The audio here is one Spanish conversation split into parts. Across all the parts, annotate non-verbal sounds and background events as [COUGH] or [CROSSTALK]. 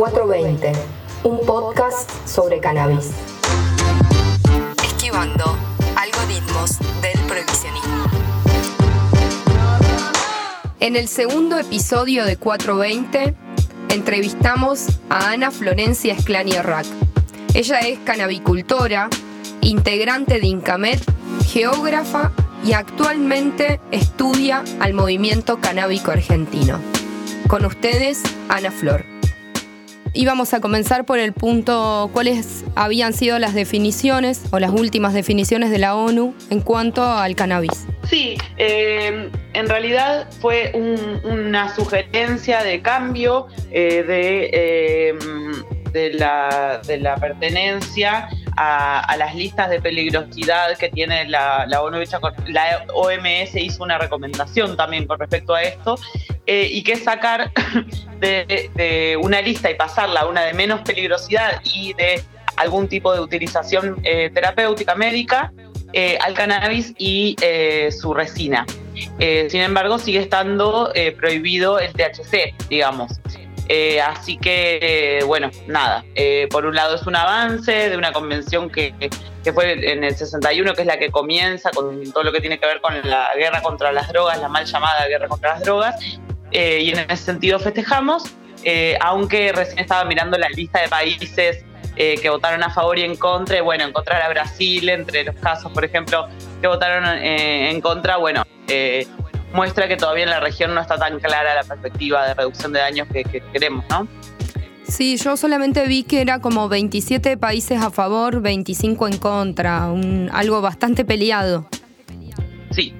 420, un podcast sobre cannabis. Esquivando algoritmos del prohibicionismo. En el segundo episodio de 420, entrevistamos a Ana Florencia Esclani Rack. Ella es cannabicultora, integrante de INCAMET, geógrafa y actualmente estudia al movimiento canábico argentino. Con ustedes, Ana Flor. Y vamos a comenzar por el punto, cuáles habían sido las definiciones o las últimas definiciones de la ONU en cuanto al cannabis. Sí, eh, en realidad fue una sugerencia de cambio eh, de, eh, de, la, de la pertenencia a, las listas de peligrosidad que tiene la, la ONU. La OMS hizo una recomendación también con respecto a esto eh, y que sacar [LAUGHS] de, una lista y pasarla a una de menos peligrosidad y de algún tipo de utilización eh, terapéutica médica eh, al cannabis y su resina. sin embargo, sigue estando prohibido el THC, digamos. Así que, bueno, nada, por un lado es un avance de una convención que, fue en el 61, que es la que comienza con todo lo que tiene que ver con la guerra contra las drogas, la mal llamada guerra contra las drogas, eh, y en ese sentido festejamos, aunque recién estaba mirando la lista de países que votaron a favor y en contra, y bueno, encontrar a Brasil entre los casos, por ejemplo, que votaron en contra, bueno, muestra que todavía en la región no está tan clara la perspectiva de reducción de daños que, queremos, ¿no? Sí, yo solamente vi que era como 27 países a favor, 25 en contra, algo bastante peleado. Sí,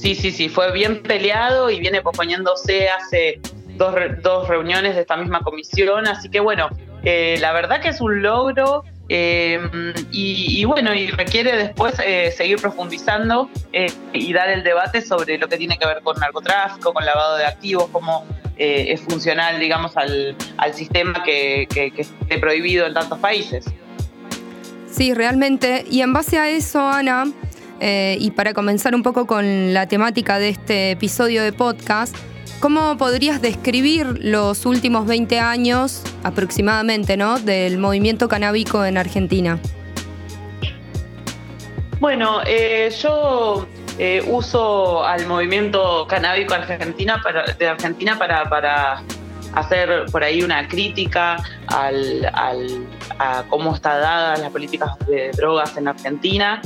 sí, sí, sí, fue bien peleado y viene posponiéndose hace dos, dos reuniones de esta misma comisión, así que bueno, eh, la verdad que es un logro Em, y, bueno, y requiere después eh, seguir profundizando eh, y dar el debate sobre lo que tiene que ver con narcotráfico, con lavado de activos, cómo eh, es funcional, digamos, al, sistema que, que, esté prohibido en tantos países. Sí, realmente. Y en base a eso, Ana, y para comenzar un poco con la temática de este episodio de podcast, ¿Cómo podrías describir los últimos 20 años aproximadamente ¿no? del movimiento canábico en Argentina? Bueno, eh, yo eh, uso al movimiento canábico argentina de Argentina para, para hacer por ahí una crítica al, a cómo está dada las políticas de drogas en Argentina.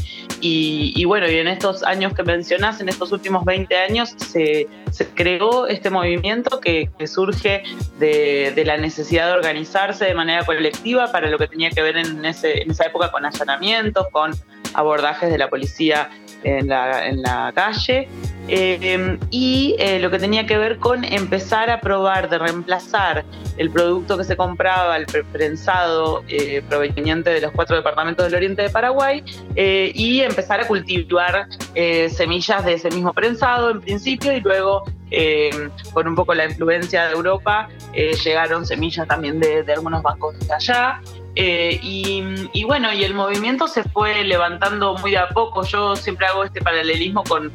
Y, bueno, y en estos años que mencionas, en estos últimos 20 años, se, creó este movimiento que, surge de, la necesidad de organizarse de manera colectiva para lo que tenía que ver en, ese, en esa época con allanamientos, con abordajes de la policía en la, en la calle eh, y eh, lo que tenía que ver con empezar a probar de reemplazar el producto que se compraba, el prensado eh, proveniente de los cuatro departamentos del oriente de Paraguay, y empezar a cultivar semillas de ese mismo prensado en principio y luego con un poco la influencia de Europa llegaron semillas también de, de algunos bancos de allá. y, bueno, y el movimiento se fue levantando muy a poco. Yo siempre hago este paralelismo con,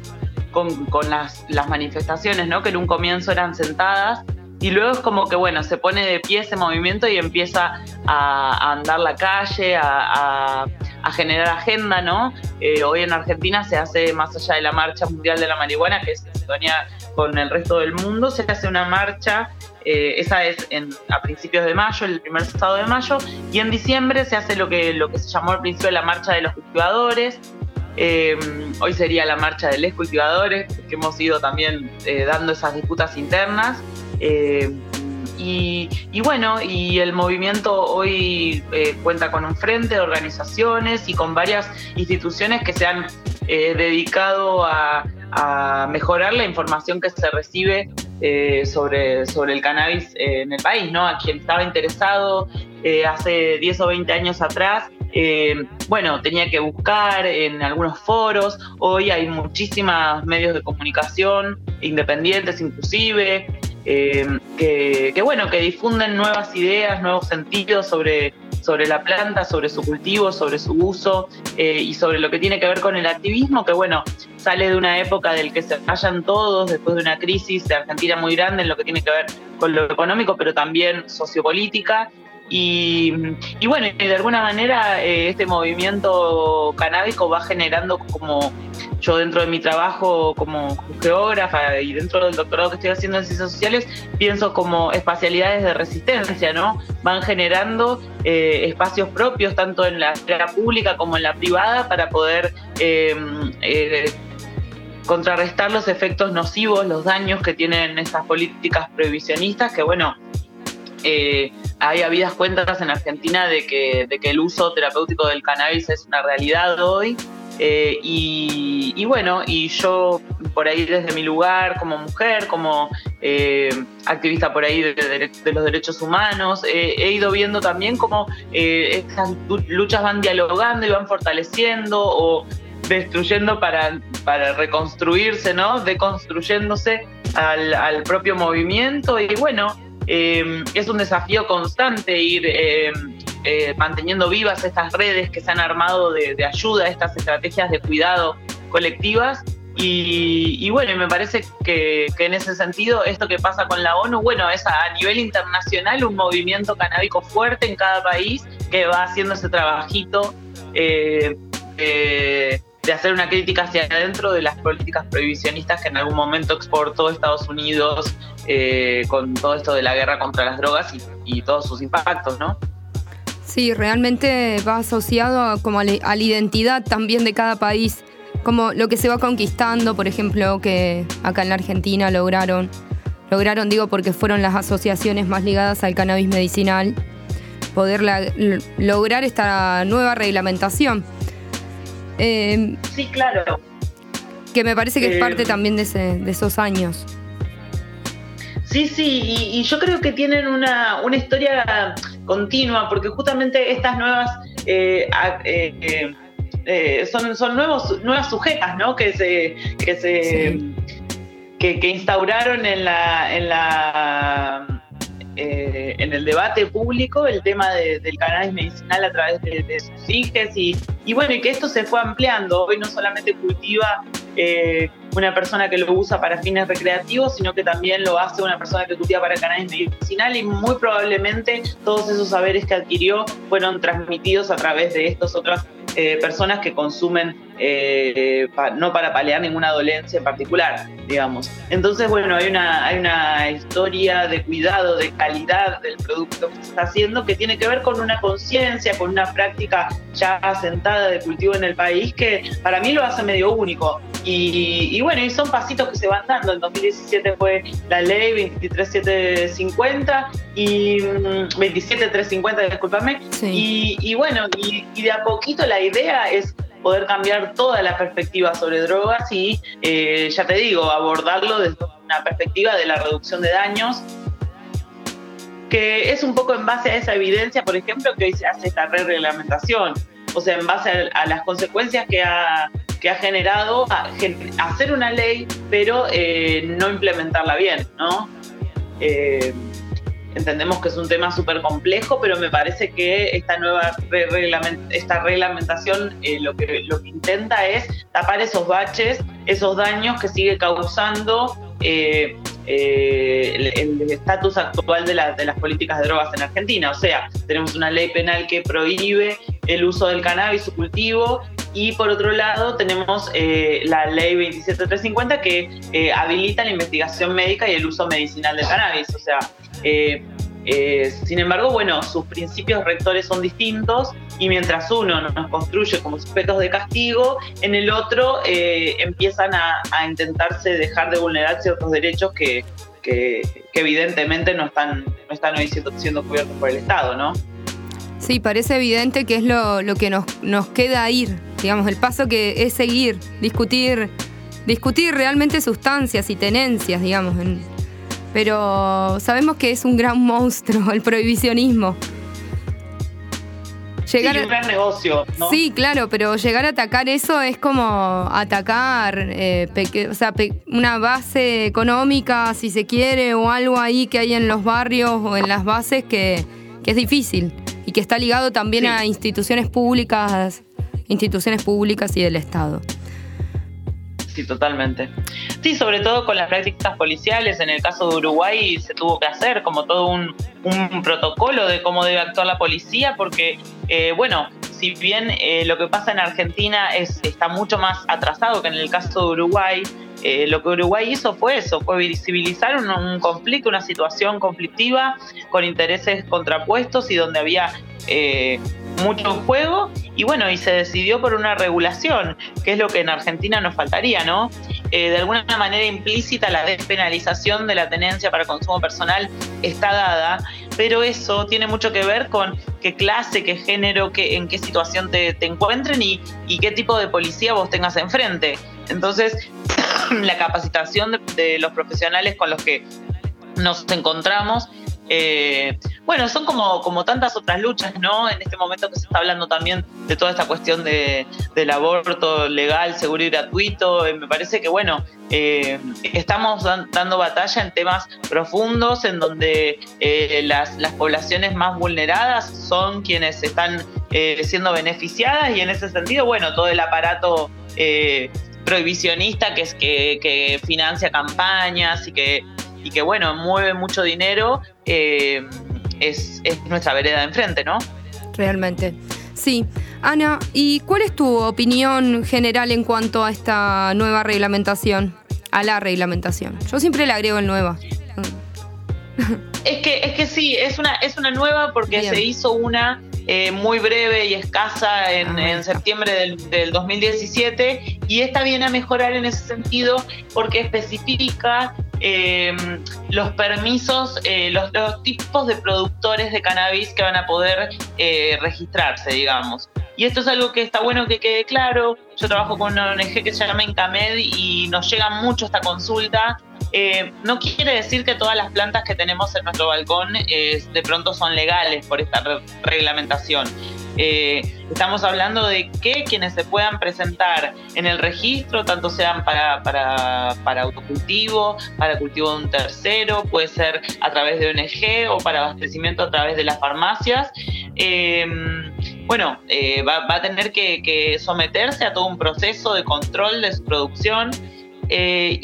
con, las, manifestaciones, ¿no? Que en un comienzo eran sentadas y luego es como que, bueno, se pone de pie ese movimiento y empieza a, andar la calle, a, generar agenda, ¿no? Eh, hoy en Argentina se hace, más allá de la Marcha Mundial de la Marihuana, que se sintonía con el resto del mundo, se hace una marcha, eh, esa es a principios de mayo, el primer sábado de mayo, y en diciembre se hace lo que, lo que se llamó al principio la Marcha de los Cultivadores, eh, hoy sería la marcha de los cultivadores, que hemos ido también eh, dando esas disputas internas. Eh, y, bueno, y el movimiento hoy cuenta con un frente de organizaciones y con varias instituciones que se han dedicado a, mejorar la información que se recibe sobre, sobre el cannabis en el país, ¿no? A quien estaba interesado hace 10 o 20 años atrás eh, bueno, tenía que buscar en algunos foros, hoy hay muchísimos medios de comunicación, independientes inclusive, eh, que, bueno, que difunden nuevas ideas, nuevos sentidos sobre, sobre la planta, sobre su cultivo, sobre su uso eh, y sobre lo que tiene que ver con el activismo, que bueno, sale de una época del que se vayan todos después de una crisis de Argentina muy grande en lo que tiene que ver con lo económico, pero también sociopolítica. Y, bueno, de alguna manera eh, este movimiento canábico va generando como yo dentro de mi trabajo como geógrafa y dentro del doctorado que estoy haciendo en ciencias sociales, pienso como espacialidades de resistencia, ¿no? Van generando eh, espacios propios tanto en la esfera pública como en la privada para poder eh, contrarrestar los efectos nocivos, los daños que tienen estas políticas prohibicionistas, que bueno, eh, hay habidas cuentas en Argentina de que, de que el uso terapéutico del cannabis es una realidad hoy. Eh, y, bueno, y yo por ahí desde mi lugar como mujer, como eh, activista por ahí de, los derechos humanos, he ido viendo también cómo estas luchas van dialogando y van fortaleciendo o destruyendo para, para reconstruirse, ¿no? Deconstruyéndose al, al propio movimiento y bueno, eh, es un desafío constante ir eh, eh, manteniendo vivas estas redes que se han armado de, ayuda, estas estrategias de cuidado colectivas. Y, bueno, me parece que, en ese sentido, esto que pasa con la ONU, bueno, es a, nivel internacional un movimiento canábico fuerte en cada país que va haciendo ese trabajito de hacer una crítica hacia adentro de las políticas prohibicionistas que en algún momento exportó Estados Unidos eh, con todo esto de la guerra contra las drogas y, todos sus impactos, ¿no? Sí, realmente va asociado como a, la identidad también de cada país, como lo que se va conquistando, por ejemplo, que acá en la Argentina lograron, lograron digo porque fueron las asociaciones más ligadas al cannabis medicinal, poder lograr esta nueva reglamentación Em, sí, claro. Que me parece que es parte em, también de, esos años. Sí, sí, y, yo creo que tienen una, historia continua, porque justamente estas nuevas eh, eh, eh, son, son nuevos, nuevas sujetas, ¿no? Que se, que se que, instauraron en la, en la eh, en el debate público el tema del cannabis medicinal a través de, sus hijas y, bueno, y que esto se fue ampliando. Hoy no solamente cultiva eh, una persona que lo usa para fines recreativos, sino que también lo hace una persona que cultiva para cannabis medicinal y muy probablemente todos esos saberes que adquirió fueron transmitidos a través de estos otras eh, personas que consumen eh, no para paliar ninguna dolencia en particular, digamos. Entonces, bueno, hay una, hay una historia de cuidado, de calidad del producto que se está haciendo que tiene que ver con una conciencia, con una práctica ya asentada de cultivo en el país que para mí lo hace medio único. Y, bueno, y son pasitos que se van dando. En 2017 fue la ley 23750 y 27350, mm, discúlpame. Y, y, bueno, y, y de a poquito la idea es poder cambiar toda la perspectiva sobre drogas y, eh, ya te digo, abordarlo desde una perspectiva de la reducción de daños, que es un poco en base a esa evidencia, por ejemplo, que hoy se hace esta reglamentación, o sea, en base a, las consecuencias que ha, que ha generado hacer una ley, pero eh, no implementarla bien, ¿no? Eh, entendemos que es un tema súper complejo, pero me parece que esta nueva esta reglamentación eh, lo, que, lo que intenta es tapar esos baches, esos daños que sigue causando eh, eh, el estatus actual de, de, las políticas de drogas en Argentina. O sea, tenemos una ley penal que prohíbe el uso del cannabis, su cultivo, y por otro lado tenemos la ley 27350 que habilita la investigación médica y el uso medicinal del cannabis. O sea, eh, eh, sin embargo, bueno, sus principios rectores son distintos y mientras uno nos construye como sujetos de castigo, en el otro eh, empiezan a, intentarse dejar de vulnerar ciertos derechos que, evidentemente no están, no están hoy siendo, cubiertos por el Estado, ¿no? Sí, parece evidente que es lo, que nos, nos queda ir, digamos, el paso que es seguir, discutir, discutir realmente sustancias y tenencias, digamos, en, pero sabemos que es un gran monstruo el prohibicionismo. Llegar sí, un gran negocio. ¿no? Sí, claro, pero llegar a atacar eso es como atacar eh, o sea, una base económica, si se quiere, o algo ahí que hay en los barrios o en las bases que, es difícil. y que está ligado también a instituciones públicas, instituciones públicas y del Estado. Sí, totalmente. Sí, sobre todo con las prácticas policiales. En el caso de Uruguay se tuvo que hacer como todo un, protocolo de cómo debe actuar la policía, porque, eh, bueno, si bien eh, lo que pasa en Argentina es, está mucho más atrasado que en el caso de Uruguay, eh, lo que Uruguay hizo fue eso, fue visibilizar un, conflicto, una situación conflictiva con intereses contrapuestos y donde había eh, mucho juego y bueno, y se decidió por una regulación, que es lo que en Argentina nos faltaría, ¿no? Eh, de alguna manera implícita la despenalización de la tenencia para consumo personal está dada, pero eso tiene mucho que ver con qué clase, qué género, qué, en qué situación te, encuentren y, y qué tipo de policía vos tengas enfrente. Entonces, [COUGHS] la capacitación de, los profesionales con los que nos encontramos. Eh, bueno, son como, como tantas otras luchas, ¿no? En este momento que se está hablando también de toda esta cuestión de, del aborto legal, seguro y gratuito. Eh, me parece que, bueno, eh, estamos dando batalla en temas profundos en donde las, las, poblaciones más vulneradas son quienes están siendo beneficiadas y en ese sentido, bueno, todo el aparato prohibicionista que es que, financia campañas y que, y que bueno, mueve mucho dinero, eh, es, nuestra vereda de enfrente, ¿no? Realmente. Sí. Ana, ¿y cuál es tu opinión general en cuanto a esta nueva reglamentación? A la reglamentación. Yo siempre le agrego el nueva. Es que, es que sí, es una, es una nueva porque se hizo una eh, muy breve y escasa en, ah, septiembre del, 2017 y esta viene a mejorar en ese sentido porque especifica eh, los permisos, eh, los, tipos de productores de cannabis que van a poder registrarse, digamos. Y esto es algo que está bueno que quede claro. Yo trabajo con una ONG que se llama Incamed y nos llega mucho esta consulta eh, no quiere decir que todas las plantas que tenemos en nuestro balcón eh, de pronto son legales por esta reglamentación. Eh, estamos hablando de que quienes se puedan presentar en el registro, tanto sean para, para, autocultivo, para cultivo de un tercero, puede ser a través de ONG o para abastecimiento a través de las farmacias. bueno, va, a tener que someterse a todo un proceso de control de su producción eh,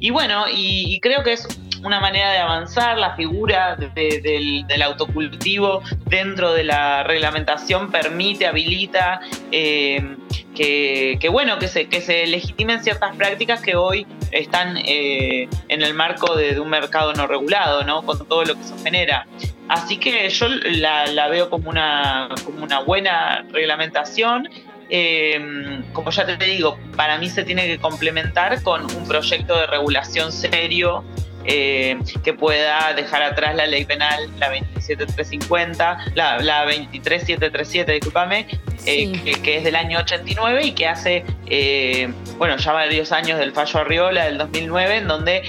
y, bueno, y, creo que es una manera de avanzar, la figura del, autocultivo dentro de la reglamentación permite, habilita eh, que, bueno, que se, que se legitimen ciertas prácticas que hoy están eh, en el marco de, un mercado no regulado, ¿no? Con todo lo que eso genera. Así que yo la, la veo como una, como una buena reglamentación eh, como ya te digo, para mí se tiene que complementar con un proyecto de regulación serio eh, que pueda dejar atrás la ley penal, la 27350, la, la 23737, discúlpame, eh, que, es del año 89 y que hace, eh, bueno, ya varios años del fallo Arriola del 2009, en donde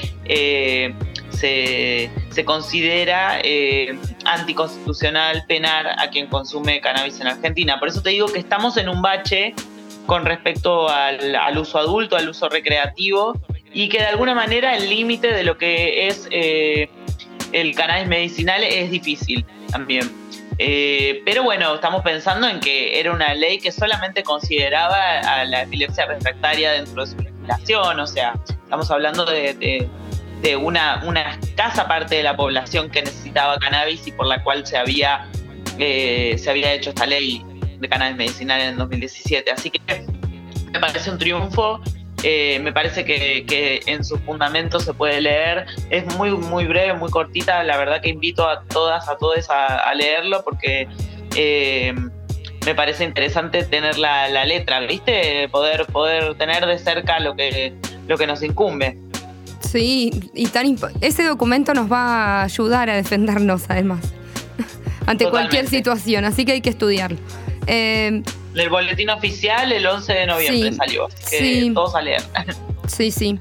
se, considera anticonstitucional penar a quien consume cannabis en Argentina. Por eso te digo que estamos en un bache con respecto al, al uso adulto, al uso recreativo y que de alguna manera el límite de lo que es eh, el cannabis medicinal es difícil también. Eh, pero bueno, estamos pensando en que era una ley que solamente consideraba a la epilepsia refractaria dentro de su legislación, o sea, estamos hablando de, una, una, escasa parte de la población que necesitaba cannabis y por la cual se había, eh, se había hecho esta ley de cannabis medicinal en 2017. Así que me parece un triunfo eh, me parece que, en su fundamento se puede leer. Es muy, muy breve, muy cortita. La verdad que invito a todas, a todos a, leerlo porque eh, me parece interesante tener la, letra, ¿viste? Poder, poder tener de cerca lo que, lo que nos incumbe. Sí, y tan ese documento nos va a ayudar a defendernos además [LAUGHS] ante cualquier situación, así que hay que estudiarlo. Eh, el boletín oficial el 11 de noviembre salió, que sí. todos a leer. [LAUGHS] Sí, sí.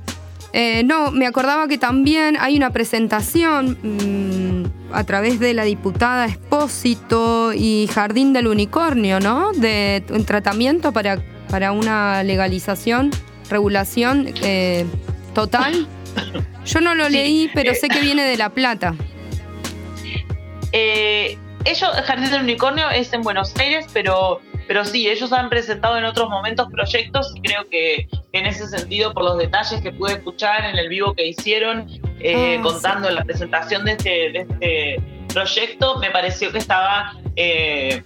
Eh, no, me acordaba que también hay una presentación mm, a través de la diputada Espósito y Jardín del Unicornio, ¿no? De un tratamiento para, para una legalización, regulación eh, total. Yo no lo leí, pero sé que viene de La Plata. Eh, ellos, Jardín del Unicornio es en Buenos Aires, pero, pero sí, ellos han presentado en otros momentos proyectos y creo que, en ese sentido, por los detalles que pude escuchar en el vivo que hicieron, eh, ah, contando la presentación de este, de este proyecto, me pareció que estaba eh,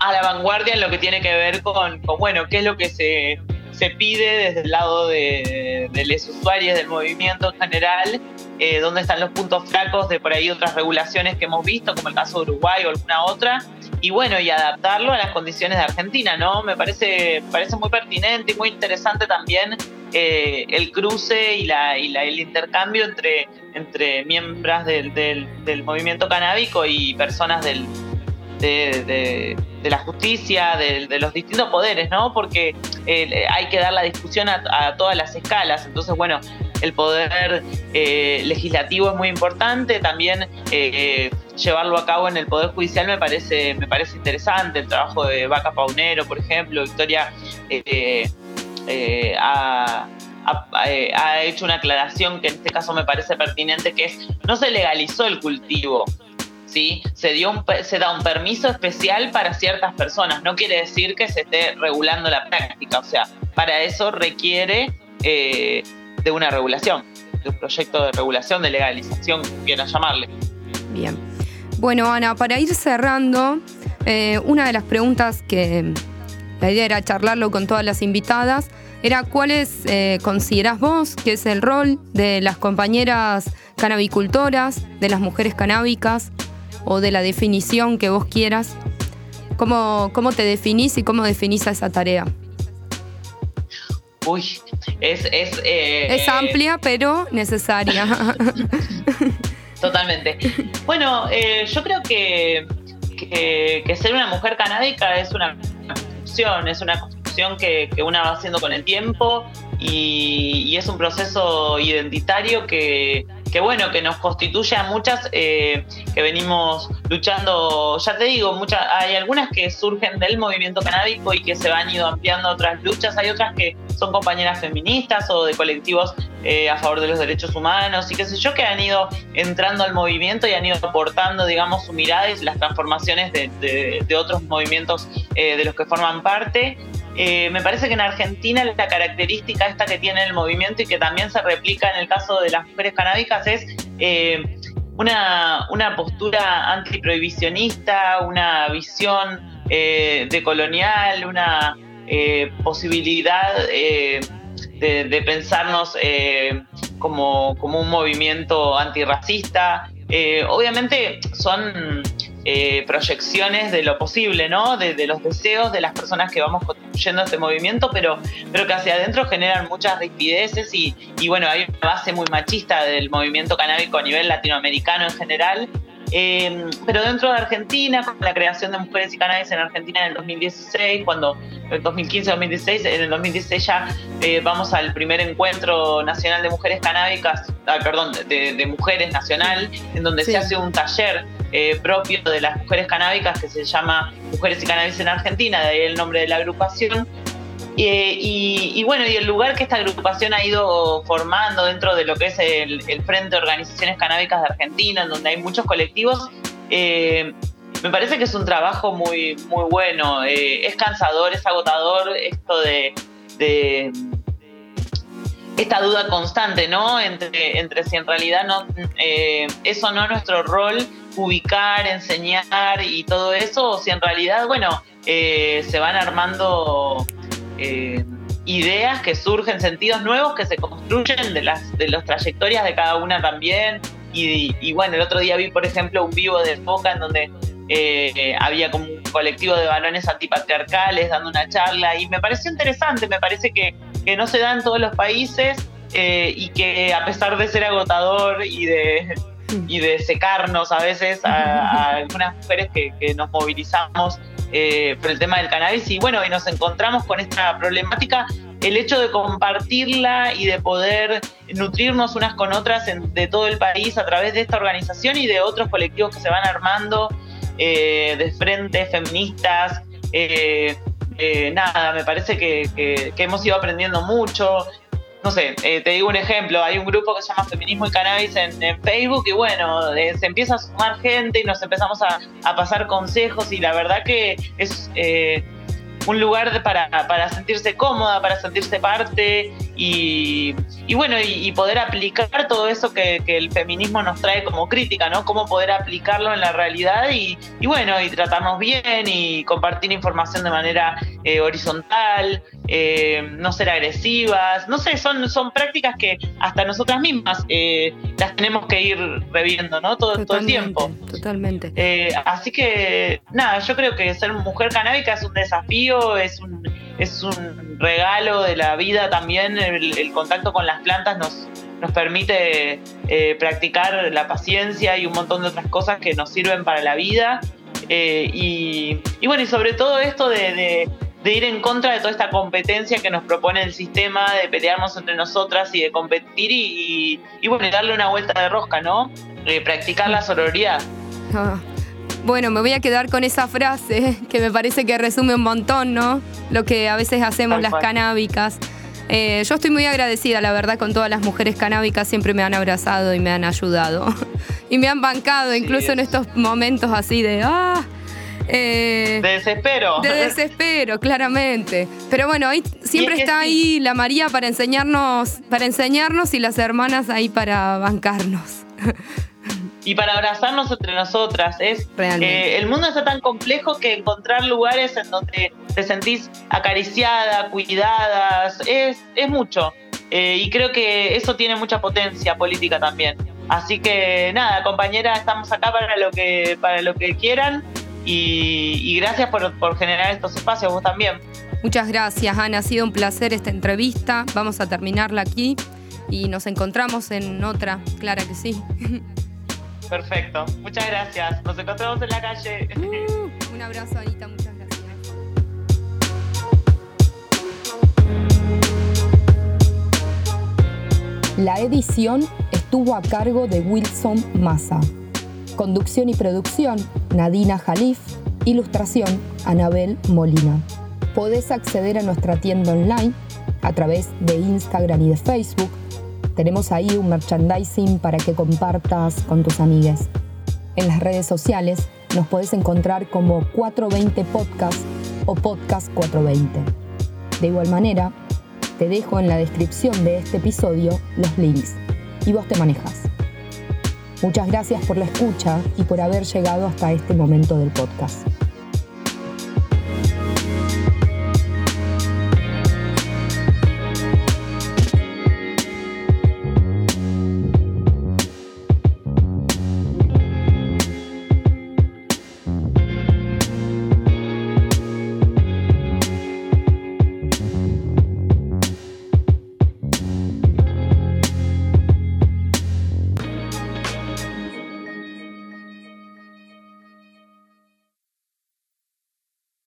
a la vanguardia en lo que tiene que ver con, con bueno, qué es lo que se, se pide desde el lado de, de los usuarios del movimiento en general eh, dónde están los puntos flacos de por ahí otras regulaciones que hemos visto, como el caso de Uruguay o alguna otra, y bueno, y adaptarlo a las condiciones de Argentina, ¿no? Me parece, parece muy pertinente y muy interesante también eh, el cruce y, la, y el intercambio entre, entre miembros del, del, movimiento canábico y personas del, de, la justicia, de, los distintos poderes, ¿no? Porque eh, hay que dar la discusión a, todas las escalas. Entonces, bueno, el poder eh, legislativo es muy importante, también eh, llevarlo a cabo en el Poder Judicial me parece, me parece interesante, el trabajo de Vaca Paunero, por ejemplo, Victoria eh, ha, hecho una aclaración que en este caso me parece pertinente, que es, no se legalizó el cultivo, ¿sí? Se, dio se da un permiso especial para ciertas personas, no quiere decir que se esté regulando la práctica, o sea, para eso requiere de una regulación, de un proyecto de regulación, de legalización, quieran llamarle. Bien. Bueno, Ana, para ir cerrando, eh, una de las preguntas que la idea era charlarlo con todas las invitadas, era cuáles eh, considerás vos que es el rol de las compañeras canabicultoras, de las mujeres canábicas, o de la definición que vos quieras. ¿Cómo, cómo te definís y cómo definís a esa tarea? Uy, es... Es, eh, es amplia, pero necesaria. [LAUGHS] Totalmente. Bueno, eh, yo creo que, que, ser una mujer canábica es una construcción, es una construcción que, que una va haciendo con el tiempo y, es un proceso identitario que, que bueno, que nos constituye a muchas eh, que venimos luchando, ya te digo, muchas, hay algunas que surgen del movimiento canábico y que se van ido ampliando otras luchas, hay otras que son compañeras feministas o de colectivos eh, a favor de los derechos humanos y qué sé yo, que han ido entrando al movimiento y han ido aportando, digamos, su mirada y las transformaciones de, de, otros movimientos eh, de los que forman parte. Eh, me parece que en Argentina la característica esta que tiene el movimiento y que también se replica en el caso de las mujeres canábicas es eh, una, una, postura antiprohibicionista, una visión eh, decolonial, una posibilidad de, pensarnos como, como, un movimiento antirracista. obviamente son eh, proyecciones de lo posible, ¿no? De, los deseos de las personas que vamos construyendo este movimiento, pero, pero que hacia adentro generan muchas rigideces y, y bueno, hay una base muy machista del movimiento canábico a nivel latinoamericano en general eh, pero dentro de Argentina, con la creación de Mujeres y Cannabis en Argentina en el 2016, cuando en 2015-2016, en el 2016 ya eh, vamos al primer encuentro nacional de mujeres canábicas, ah, perdón, de, mujeres nacional, en donde se hace un taller eh, propio de las mujeres canábicas que se llama Mujeres y Cannabis en Argentina, de ahí el nombre de la agrupación, y, bueno, y el lugar que esta agrupación ha ido formando dentro de lo que es el, Frente de Organizaciones Canábicas de Argentina, en donde hay muchos colectivos, eh, me parece que es un trabajo muy, muy bueno. Eh, es cansador, es agotador esto de, esta duda constante, ¿no? Entre, entre si en realidad no, eh, eso no es nuestro rol, ubicar, enseñar y todo eso, o si en realidad, bueno, se van armando eh, ideas que surgen, sentidos nuevos que se construyen de las, de las trayectorias de cada una también. Y, bueno, el otro día vi, por ejemplo, un vivo de Foca en donde eh, había como un colectivo de varones antipatriarcales dando una charla y me pareció interesante, me parece que, que no se da en todos los países eh, y que a pesar de ser agotador y de, y de secarnos a veces a, algunas mujeres que, que nos movilizamos eh, por el tema del cannabis y bueno, y nos encontramos con esta problemática, el hecho de compartirla y de poder nutrirnos unas con otras de todo el país a través de esta organización y de otros colectivos que se van armando eh, de frentes feministas. Eh, nada, me parece que, hemos ido aprendiendo mucho. no sé, eh, te digo un ejemplo, hay un grupo que se llama Feminismo y Cannabis en, Facebook y bueno, eh, se empieza a sumar gente y nos empezamos a, pasar consejos y la verdad que es un lugar para sentirse cómoda, para sentirse parte y, bueno, y, poder aplicar todo eso que, el feminismo nos trae como crítica, ¿no? Cómo poder aplicarlo en la realidad y, bueno, y tratarnos bien y compartir información de manera eh, horizontal, eh, no ser agresivas, no sé, son, son prácticas que hasta nosotras mismas eh, las tenemos que ir reviendo, ¿no? Todo, todo el tiempo. Totalmente. así que, nada, yo creo que ser mujer canábica es un desafío, es un es un regalo de la vida también. El, contacto con las plantas nos, nos permite eh, practicar la paciencia y un montón de otras cosas que nos sirven para la vida. Eh, y, bueno, y sobre todo esto de, ir en contra de toda esta competencia que nos propone el sistema, de pelearnos entre nosotras y de competir y, y, bueno, darle una vuelta de rosca, ¿no? Eh, practicar la sororidad. Ah, bueno, me voy a quedar con esa frase que me parece que resume un montón, ¿no? Lo que a veces hacemos las canábicas. Eh, yo estoy muy agradecida, la verdad, con todas las mujeres canábicas. Siempre me han abrazado y me han ayudado. [LAUGHS] y me han bancado, incluso en estos momentos así de. ¡Ah! Eh, de desespero. De desespero, claramente. Pero bueno, ahí siempre está ahí la María para enseñarnos, para enseñarnos y las hermanas ahí para bancarnos [LAUGHS] y para abrazarnos entre nosotras. Es, eh, el mundo está tan complejo que encontrar lugares en donde te sentís acariciada, cuidadas, es, es mucho. Eh, y creo que eso tiene mucha potencia política también. Así que nada, compañera, estamos acá para lo que, para lo que quieran y, gracias por, por generar estos espacios, vos también. Muchas gracias, Ana. Ha sido un placer esta entrevista. Vamos a terminarla aquí y nos encontramos en otra, clara que sí. [LAUGHS] Perfecto, muchas gracias. Nos encontramos en la calle. Uh, un abrazo, Anita, muchas gracias. La edición estuvo a cargo de Wilson Massa. Conducción y producción, Nadina Jalif. Ilustración, Anabel Molina. Podés acceder a nuestra tienda online a través de Instagram y de Facebook tenemos ahí un merchandising para que compartas con tus amigas. En las redes sociales nos puedes encontrar como 420 Podcast o Podcast 420. De igual manera, te dejo en la descripción de este episodio los links y vos te manejas. Muchas gracias por la escucha y por haber llegado hasta este momento del podcast.